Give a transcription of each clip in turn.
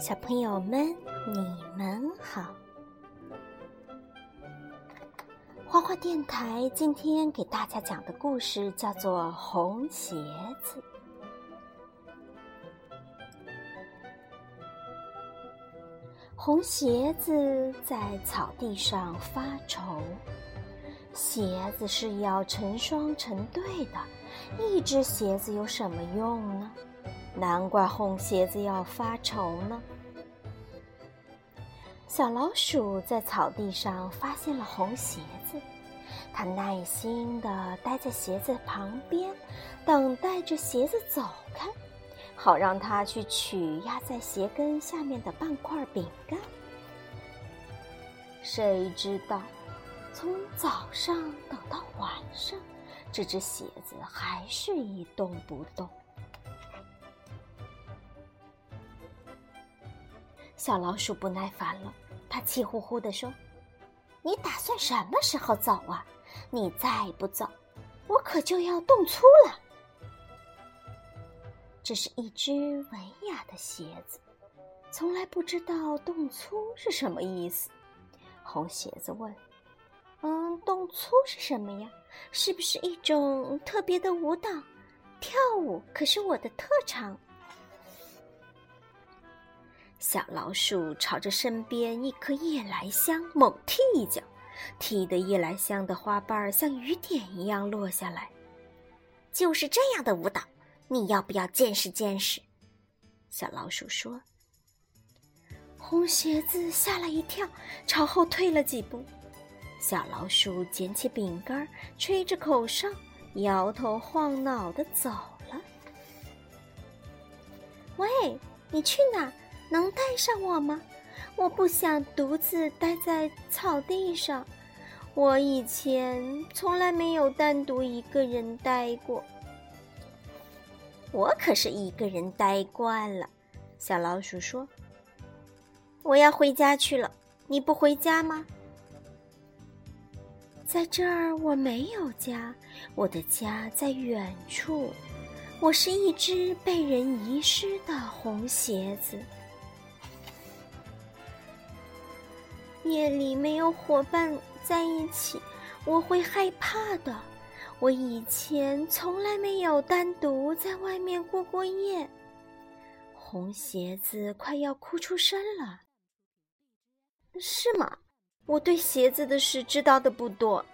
小朋友们，你们好！花花电台今天给大家讲的故事叫做《红鞋子》。红鞋子在草地上发愁，鞋子是要成双成对的，一只鞋子有什么用呢？难怪红鞋子要发愁呢。小老鼠在草地上发现了红鞋子，它耐心地待在鞋子旁边，等待着鞋子走开，好让它去取压在鞋跟下面的半块饼干。谁知道，从早上等到晚上，这只鞋子还是一动不动。小老鼠不耐烦了，它气呼呼地说：“你打算什么时候走啊？你再不走，我可就要动粗了。”这是一只文雅的鞋子，从来不知道动粗是什么意思。红鞋子问：“嗯，动粗是什么呀？是不是一种特别的舞蹈？跳舞可是我的特长。”小老鼠朝着身边一棵夜来香猛踢一脚，踢得夜来香的花瓣像雨点一样落下来。就是这样的舞蹈，你要不要见识见识？小老鼠说。红鞋子吓了一跳，朝后退了几步。小老鼠捡起饼干，吹着口哨，摇头晃脑的走了。喂，你去哪？能带上我吗？我不想独自待在草地上。我以前从来没有单独一个人待过。我可是一个人待惯了。小老鼠说：“我要回家去了，你不回家吗？”在这儿我没有家，我的家在远处。我是一只被人遗失的红鞋子。夜里没有伙伴在一起，我会害怕的。我以前从来没有单独在外面过过夜。红鞋子快要哭出声了。是吗？我对鞋子的事知道的不多。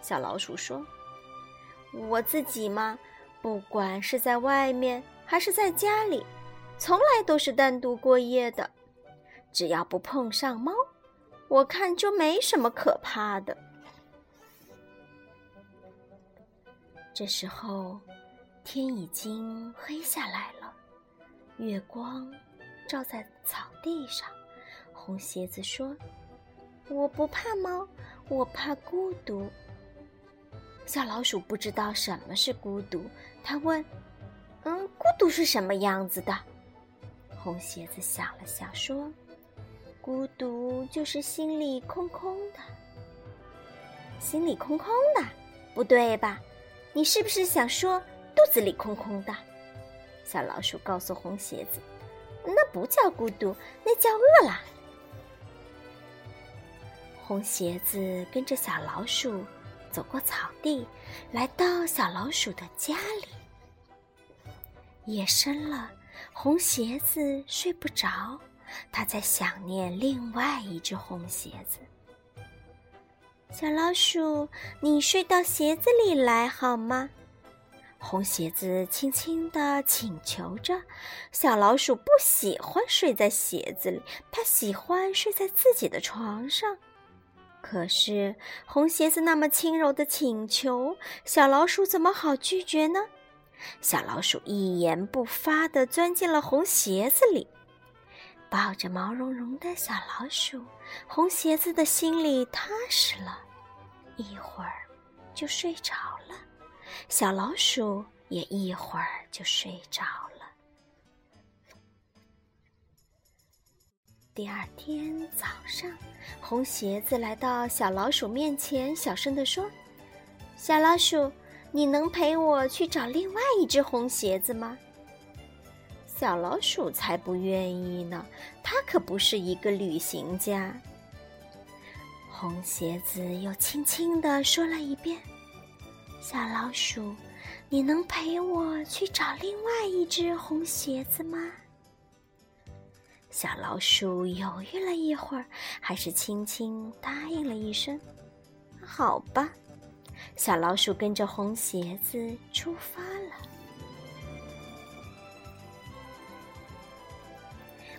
小老鼠说：“我自己嘛，不管是在外面还是在家里，从来都是单独过夜的。只要不碰上猫。”我看就没什么可怕的。这时候，天已经黑下来了，月光照在草地上。红鞋子说：“我不怕猫，我怕孤独。”小老鼠不知道什么是孤独，他问：“嗯，孤独是什么样子的？”红鞋子想了想说。孤独就是心里空空的，心里空空的，不对吧？你是不是想说肚子里空空的？小老鼠告诉红鞋子：“那不叫孤独，那叫饿了。”红鞋子跟着小老鼠走过草地，来到小老鼠的家里。夜深了，红鞋子睡不着。他在想念另外一只红鞋子。小老鼠，你睡到鞋子里来好吗？红鞋子轻轻地请求着。小老鼠不喜欢睡在鞋子里，它喜欢睡在自己的床上。可是红鞋子那么轻柔的请求，小老鼠怎么好拒绝呢？小老鼠一言不发地钻进了红鞋子里。抱着毛茸茸的小老鼠，红鞋子的心里踏实了，一会儿就睡着了。小老鼠也一会儿就睡着了。第二天早上，红鞋子来到小老鼠面前，小声地说：“小老鼠，你能陪我去找另外一只红鞋子吗？”小老鼠才不愿意呢，它可不是一个旅行家。红鞋子又轻轻地说了一遍：“小老鼠，你能陪我去找另外一只红鞋子吗？”小老鼠犹豫了一会儿，还是轻轻答应了一声：“好吧。”小老鼠跟着红鞋子出发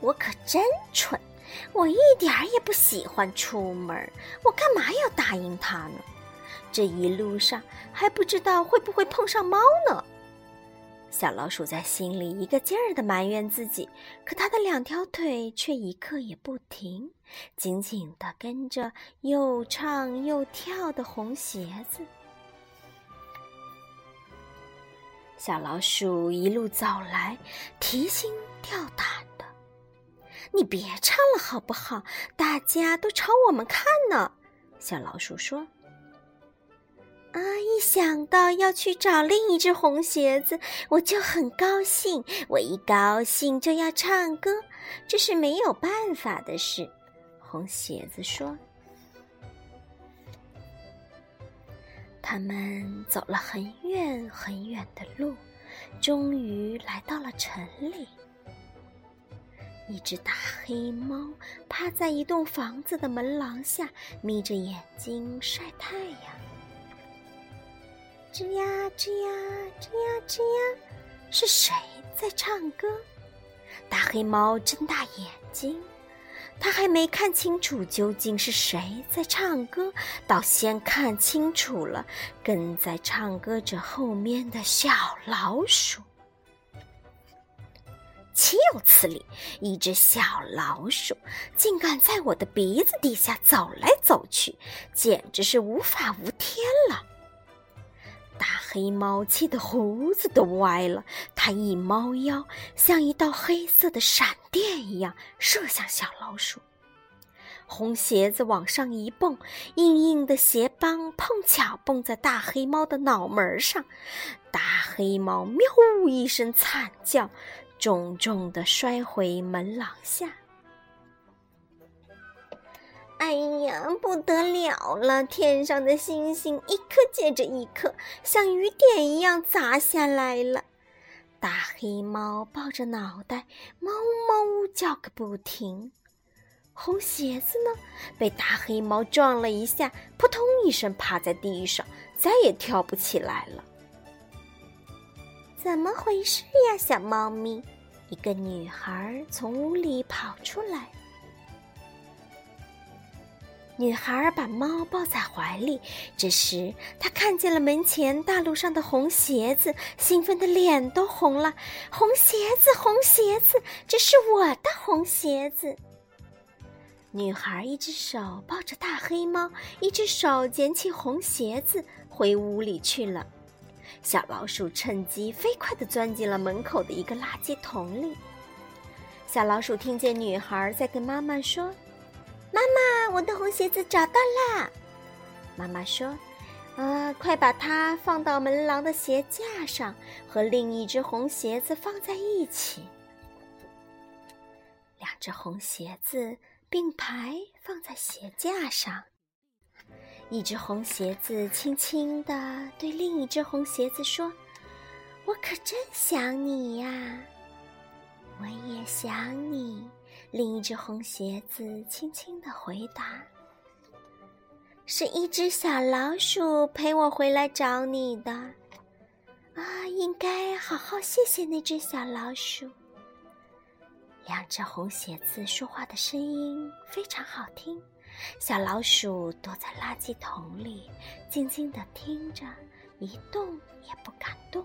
我可真蠢，我一点儿也不喜欢出门，我干嘛要答应他呢？这一路上还不知道会不会碰上猫呢。小老鼠在心里一个劲儿的埋怨自己，可它的两条腿却一刻也不停，紧紧的跟着又唱又跳的红鞋子。小老鼠一路走来，提心吊胆。你别唱了好不好？大家都朝我们看呢。小老鼠说。啊！一想到要去找另一只红鞋子，我就很高兴。我一高兴就要唱歌，这是没有办法的事。红鞋子说。他们走了很远很远的路，终于来到了城里。一只大黑猫趴在一栋房子的门廊下，眯着眼睛晒太阳。吱呀吱呀吱呀吱呀，是谁在唱歌？大黑猫睁大眼睛，它还没看清楚究竟是谁在唱歌，倒先看清楚了跟在唱歌者后面的小老鼠。岂有此理！一只小老鼠竟敢在我的鼻子底下走来走去，简直是无法无天了。大黑猫气得胡子都歪了，它一猫腰，像一道黑色的闪电一样射向小老鼠。红鞋子往上一蹦，硬硬的鞋帮碰巧蹦在大黑猫的脑门上，大黑猫喵一声惨叫，重重的摔回门廊下。哎呀，不得了了！天上的星星一颗接着一颗，像雨点一样砸下来了。大黑猫抱着脑袋，哞哞叫个不停。红鞋子呢，被大黑猫撞了一下，扑通一声趴在地上，再也跳不起来了。怎么回事呀，小猫咪？一个女孩从屋里跑出来。女孩把猫抱在怀里，这时她看见了门前大路上的红鞋子，兴奋的脸都红了。红鞋子，红鞋子，这是我的红鞋子。女孩一只手抱着大黑猫，一只手捡起红鞋子，回屋里去了。小老鼠趁机飞快地钻进了门口的一个垃圾桶里。小老鼠听见女孩在跟妈妈说。妈妈，我的红鞋子找到啦！妈妈说：“啊，快把它放到门廊的鞋架上，和另一只红鞋子放在一起。两只红鞋子并排放在鞋架上。一只红鞋子轻轻地对另一只红鞋子说：‘我可真想你呀！’我也想你。”另一只红鞋子轻轻的回答：“是一只小老鼠陪我回来找你的，啊，应该好好谢谢那只小老鼠。”两只红鞋子说话的声音非常好听，小老鼠躲在垃圾桶里，静静的听着，一动也不敢动。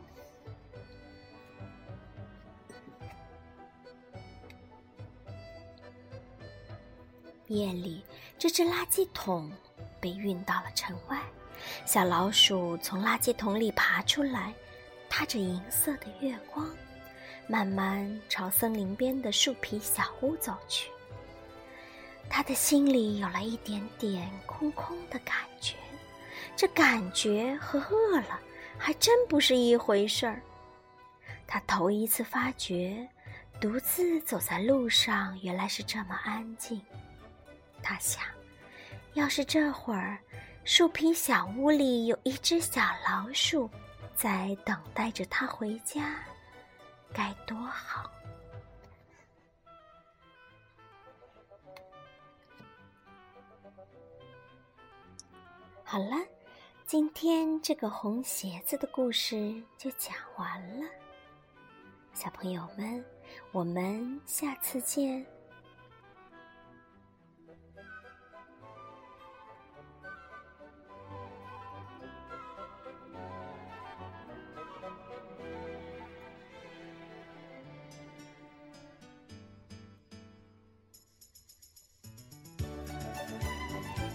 夜里，这只垃圾桶被运到了城外。小老鼠从垃圾桶里爬出来，踏着银色的月光，慢慢朝森林边的树皮小屋走去。他的心里有了一点点空空的感觉，这感觉和饿了还真不是一回事儿。他头一次发觉。独自走在路上，原来是这么安静。他想，要是这会儿树皮小屋里有一只小老鼠，在等待着他回家，该多好！好了，今天这个红鞋子的故事就讲完了。小朋友们，我们下次见。